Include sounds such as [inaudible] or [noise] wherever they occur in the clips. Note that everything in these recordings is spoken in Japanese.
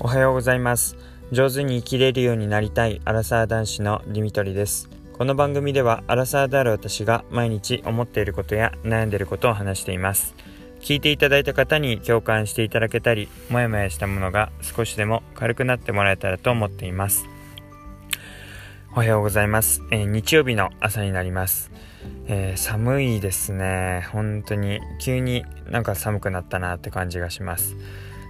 おはようございます。上手に生きれるようになりたいアラサー男子のディミトリです。この番組ではアラサーである私が毎日思っていることや悩んでいることを話しています。聞いていただいた方に共感していただけたりもやもやしたものが少しでも軽くなってもらえたらと思っています。おはようございます、えー、日曜日の朝になります、えー、寒いですね。本当に急になんか寒くなったなって感じがします。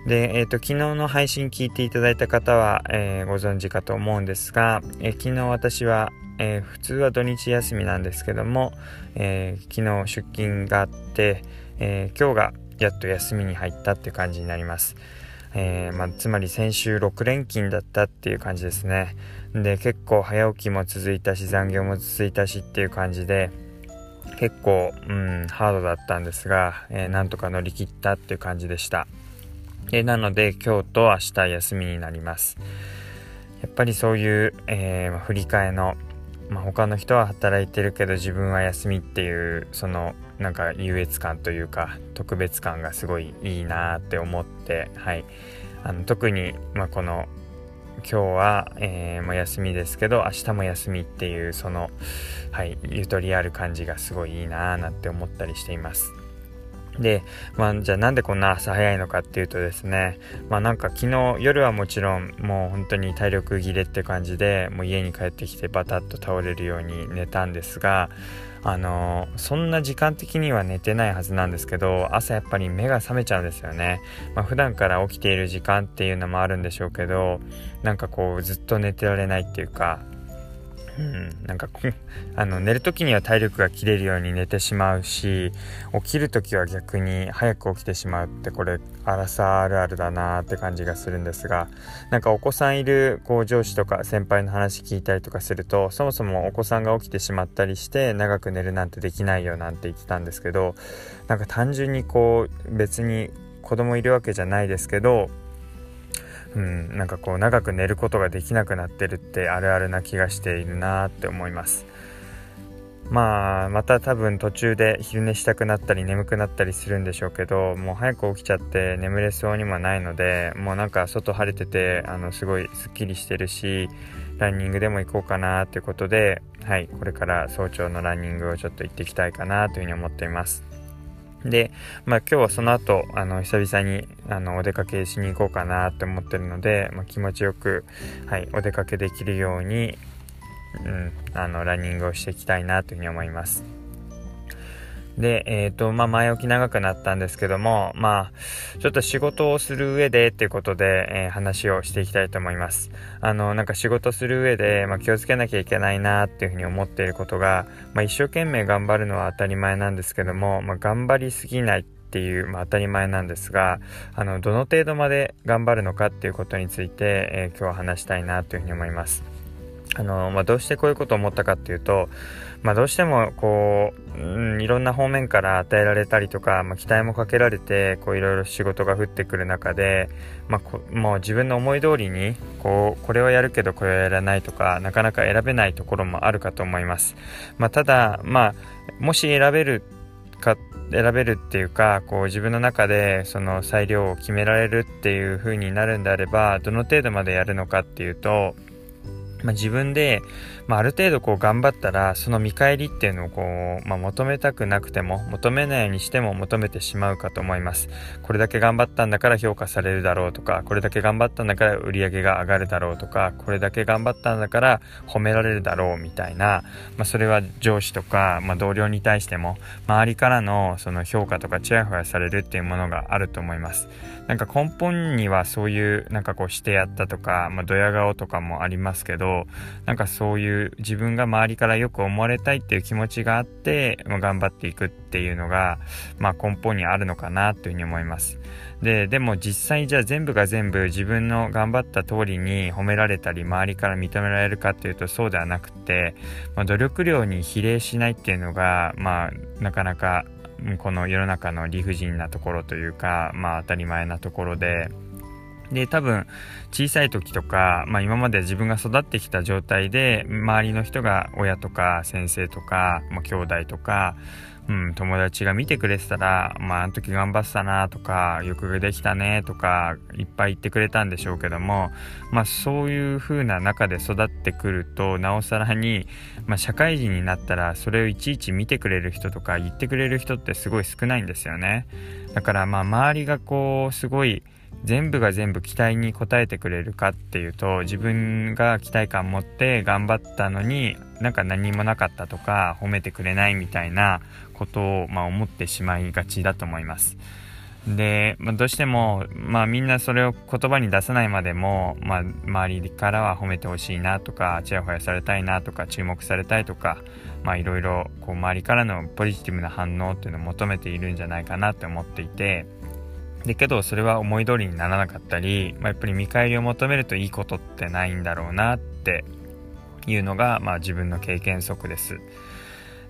で、えっ、ー、と、昨日の配信聞いていただいた方は、えー、ご存知かと思うんですが、えー、昨日私は、え普通は土日休みなんですけども、え昨日出勤があって、え今日がやっと休みに入ったっていう感じになります。えまあ、つまり先週6連勤だったっていう感じですね。で、結構早起きも続いたし、残業も続いたしっていう感じで、結構、うん、ハードだったんですが、えー、なんとか乗り切ったっていう感じでした。えなので今日と明日休みになりますやっぱりそういう、えー、振り替えの、まあ、他の人は働いてるけど自分は休みっていうそのなんか優越感というか特別感がすごいいいなって思ってはいあの特に、まあ、この今日は、えー、も休みですけど明日も休みっていうその、はい、ゆとりある感じがすごいいいなーなんて思ったりしています。で、まあ、じゃあなんでこんな朝早いのかっていうとですね、まあなんか昨日夜はもちろんもう本当に体力切れって感じでもう家に帰ってきてバタッと倒れるように寝たんですが、あのそんな時間的には寝てないはずなんですけど朝やっぱり目が覚めちゃうんですよね、まあ、普段から起きている時間っていうのもあるんでしょうけどなんかこうずっと寝てられないっていうかうん、なんか [laughs] あの寝る時には体力が切れるように寝てしまうし起きる時は逆に早く起きてしまうってこれ荒さあるあるだなって感じがするんですがなんかお子さんいるこう上司とか先輩の話聞いたりとかするとそもそもお子さんが起きてしまったりして長く寝るなんてできないよなんて言ってたんですけどなんか単純にこう別に子供いるわけじゃないですけどうん、なんかこう長く寝ることができなくなってるってあるあるな気がしているなって思います。まあまた多分途中で昼寝したくなったり眠くなったりするんでしょうけどもう早く起きちゃって眠れそうにもないのでもうなんか外晴れててあのすごいすっきりしてるしランニングでも行こうかなということではいこれから早朝のランニングをちょっと行っていきたいかなというふうに思っています。で、まあ、今日はその後あの久々にあのお出かけしに行こうかなって思ってるので、まあ、気持ちよく、はい、お出かけできるように、うん、あのランニングをしていきたいなというふうに思います。で、えっ、ー、と、まあ、前置き長くなったんですけども、まあ、ちょっと仕事をする上でっていうことで、えー、話をしていきたいと思います。あの、なんか仕事する上で、まあ、気をつけなきゃいけないなっていうふうに思っていることが、まあ、一生懸命頑張るのは当たり前なんですけども、まあ、頑張りすぎないっていう、まあ、当たり前なんですが、あの、どの程度まで頑張るのかっていうことについて、えー、今日は話したいなというふうに思います。あの、まあ、どうしてこういうことを思ったかっていうと、まあ、どうしてもこう、うん、いろんな方面から与えられたりとか、まあ、期待もかけられてこういろいろ仕事が降ってくる中で、まあ、もう自分の思い通りにこうこれをやるけどこれをやらないとかなかなか選べないところもあるかと思います。まあ、ただ、まあ、もし選べるか選べるっていうかこう自分の中でその裁量を決められるっていう風になるんであればどの程度までやるのかっていうとまあ、自分で、まあ、ある程度こう頑張ったらその見返りっていうのをこう、まあ、求めたくなくても求めないようにしても求めてしまうかと思います。これだけ頑張ったんだから評価されるだろうとかこれだけ頑張ったんだから売り上げが上がるだろうとかこれだけ頑張ったんだから褒められるだろうみたいな、まあ、それは上司とか、まあ、同僚に対しても周りからのその評価とかちやほやされるっていうものがあると思います。なんか根本にはそういうなんかこうしてやったとか、まあ、ドヤ顔とかもありますけどどなんかそういう自分が周りからよく思われたいっていう気持ちがあって、まあ、頑張っていくっていうのが、まあ、根本にあるのかなというふうに思います。ででも実際じゃあ全部が全部自分の頑張った通りに褒められたり周りから認められるかっていうとそうではなくて、まあ、努力量に比例しないっていうのがまあなかなかこの世の中の理不尽なところというかまあ当たり前なところでで多分小さい時とか、まあ、今まで自分が育ってきた状態で周りの人が親とか先生とか、まあ、兄弟とか、うん、友達が見てくれてたら、まあ、あの時頑張ってたなとかよくできたねとかいっぱい言ってくれたんでしょうけども、まあ、そういう風な中で育ってくるとなおさらに、まあ、社会人になったらそれをいちいち見てくれる人とか言ってくれる人ってすごい少ないんですよね。だからまあ周りがこうすごい全部が全部期待に応えてくれるかっていうと自分が期待感持って頑張ったのになんか何もなかったとか褒めてくれないみたいなことを、まあ、思ってしまいがちだと思います。で、まあ、どうしても、まあ、みんなそれを言葉に出さないまでも、まあ、周りからは褒めてほしいなとかちやほやされたいなとか注目されたいとかいろいろ周りからのポジティブな反応っていうのを求めているんじゃないかなって思っていてでけどそれは思い通りにならなかったり、まあ、やっぱり見返りを求めるといいことってないんだろうなっていうのが、まあ、自分の経験則です。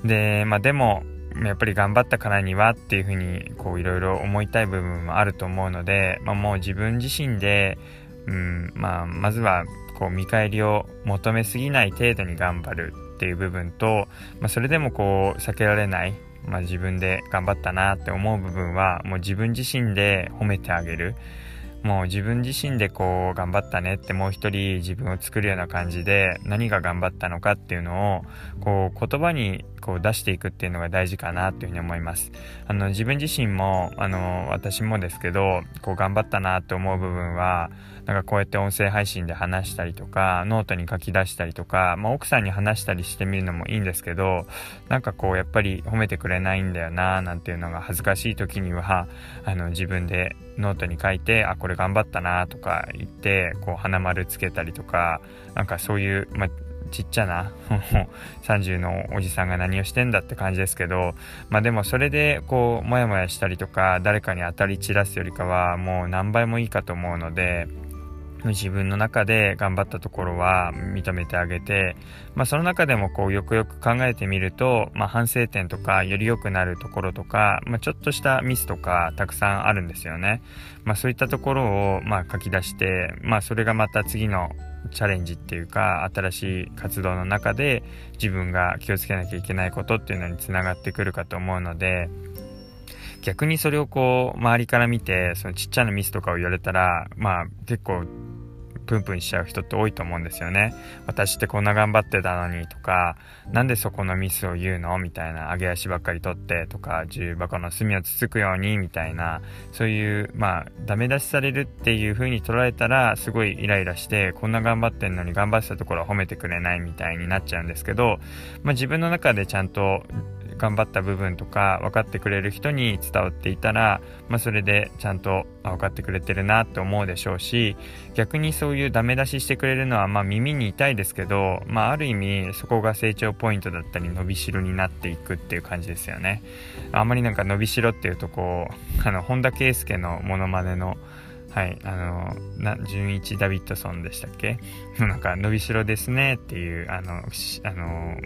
で、まあ、でもやっぱり頑張ったからにはっていうふうにこういろいろ思いたい部分もあると思うので、まあ、もう自分自身で、うんまあ、まずはこう見返りを求めすぎない程度に頑張るっていう部分と、まあ、それでもこう避けられないまあ、自分で頑張ったなって思う部分はもう自分自身で褒めてあげる。もう自分自身でこう頑張ったねってもう一人自分を作るような感じで何が頑張ったのかっていうのをこう言葉にこう出していくっていうのが大事かなというふうに思います。あの自分自身もあの私もですけどこう頑張ったなって思う部分はなんかこうやって音声配信で話したりとかノートに書き出したりとか、まあ、奥さんに話したりしてみるのもいいんですけどなんかこうやっぱり褒めてくれないんだよななんていうのが恥ずかしい時にはあの自分でノートに書いてあこれ頑張ったなとか言ってこう花丸つけたりとかなんかそういう、まあちっちゃな [laughs] 30のおじさんが何をしてんだって感じですけどまあでもそれでこうモヤモヤしたりとか誰かに当たり散らすよりかはもう何倍もいいかと思うので自分の中で頑張ったところは認めてあげて、まあ、その中でもこうよくよく考えてみると、まあ、反省点とかより良くなるところとか、まあ、ちょっとしたミスとかたくさんあるんですよね。まあ、そういったところをま書き出して、まあ、それがまた次のチャレンジっていうか新しい活動の中で自分が気をつけなきゃいけないことっていうのにつながってくるかと思うので逆にそれをこう周りから見てそのちっちゃなミスとかを言われたらまあ結構プンプンしちゃう人って多いと思うんですよね。私ってこんな頑張ってたのにとか、なんでそこのミスを言うのみたいな、上げ足ばっかり取ってとか、重箱の隅をつつくようにみたいな、そういう、まあ、ダメ出しされるっていう風に捉えたら、すごいイライラして、こんな頑張ってんのに頑張ってたところは褒めてくれないみたいになっちゃうんですけど、まあ自分の中でちゃんと頑張った部分とか分かってくれる人に伝わっていたら、まあ、それでちゃんと分かってくれてるなって思うでしょうし逆にそういうダメ出ししてくれるのはまあ耳に痛いですけど、まあ、ある意味そこが成長ポイントだったり伸びしろになっていくっていう感じですよね。あんまりなんか伸びしろっていうとこうあの本田圭佑のモノマネのはい、あの、な、純一ダビッドソンでしたっけ？なんか、伸びしろですねっていう、あの、あの、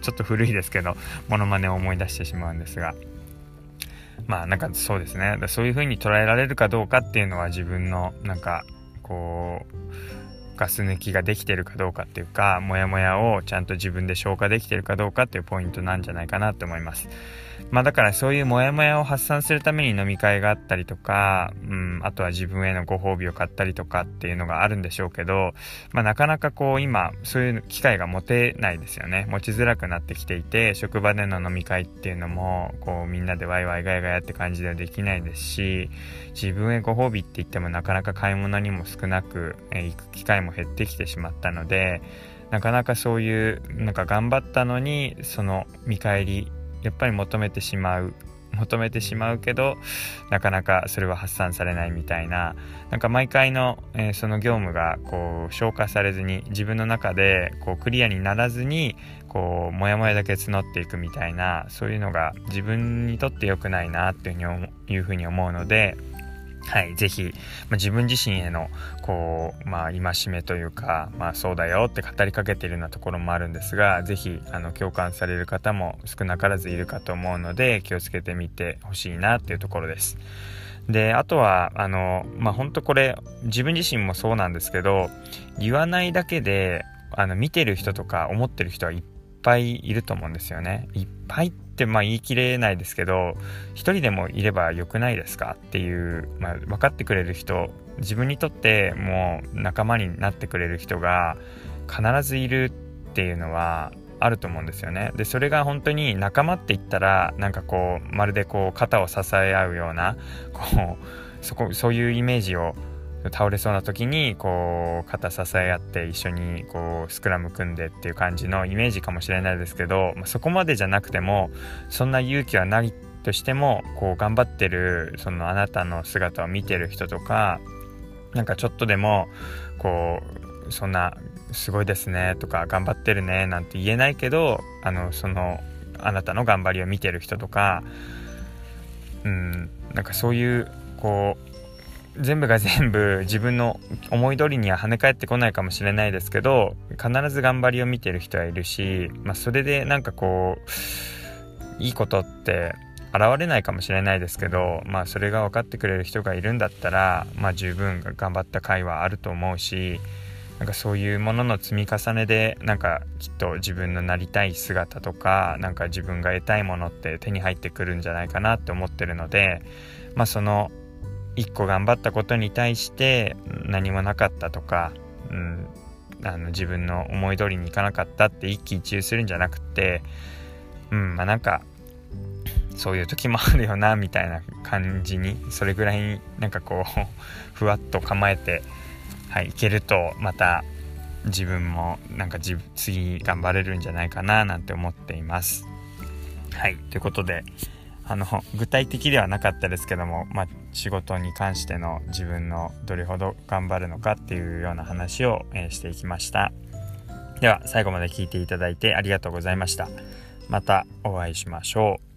ちょっと古いですけど、モノマネを思い出してしまうんですが、まあなんかそうですね。そういう風に捉えられるかどうかっていうのは自分のなんかこうガス抜きができてるかどうかっていうかモヤモヤをちゃんと自分で消化できてるかどうかっていうポイントなんじゃないかなと思います。まあだからそういうモヤモヤを発散するために飲み会があったりとか、うん、あとは自分へのご褒美を買ったりとかっていうのがあるんでしょうけど、まあなかなかこう今そういう機会が持てないですよね。持ちづらくなってきていて、職場での飲み会っていうのも、こうみんなでワイワイガヤガヤって感じではできないですし、自分へご褒美って言ってもなかなか買い物にも少なく、えー、行く機会も減ってきてしまったので、なかなかそういうなんか頑張ったのにその見返りやっぱり求めてしまう求めてしまうけどなかなかそれは発散されないみたいななんか毎回の、えー、その業務がこう消化されずに自分の中でこうクリアにならずにこうモヤモヤだけ募っていくみたいなそういうのが自分にとって良くないなっていうふうにいうふうに思うのではい、ぜひ、まあ、自分自身へのこう、まあ、戒めというか、まあ、そうだよって語りかけているようなところもあるんですがぜひあの共感される方も少なからずいるかと思うので気をつけてみてほしいなっていうところです。であとはあのまあ本当これ自分自身もそうなんですけど言わないだけであの見てる人とか思ってる人はいっぱいいると思うんですよね。いっぱいってまあ言い切れないですけど一人でもいればよくないですか？っていう、まあ、分かってくれる人自分にとってもう仲間になってくれる人が必ずいるっていうのはあると思うんですよね。でそれが本当に仲間って言ったらなんかこうまるでこう肩を支え合うようなこうそこそういうイメージを倒れそうな時にこう肩支え合って一緒にこうスクラム組んでっていう感じのイメージかもしれないですけど、まあ、そこまでじゃなくてもそんな勇気はないとしてもこう頑張ってるそのあなたの姿を見てる人とかなんかちょっとでもこうそんなすごいですねとか頑張ってるねなんて言えないけどあのそのあなたの頑張りを見てる人とかうんなんかそういうこう全部が全部自分の思い通りには跳ね返ってこないかもしれないですけど必ず頑張りを見てる人はいるし、まあ、それでなんかこういいことって現れないかもしれないですけど、まあ、それが分かってくれる人がいるんだったら、まあ、十分頑張った甲斐はあると思うしなんかそういうものの積み重ねでなんかきっと自分のなりたい姿とかなんか自分が得たいものって手に入ってくるんじゃないかなって思ってるので、まあ、その1個頑張ったことに対して何もなかったとか、うん、あの自分の思い通りにいかなかったって一喜一憂するんじゃなくてうんまあなんかそういう時もあるよなみたいな感じにそれぐらいなんかこう [laughs] ふわっと構えて、はい、いけるとまた自分もなんか次頑張れるんじゃないかななんて思っています。はいということであの具体的ではなかったですけども、[laughs] まあ、仕事に関しての自分のどれほど頑張るのかっていうような話を、えー、していきました。では最後まで聞いていただいてありがとうございました。またお会いしましょう。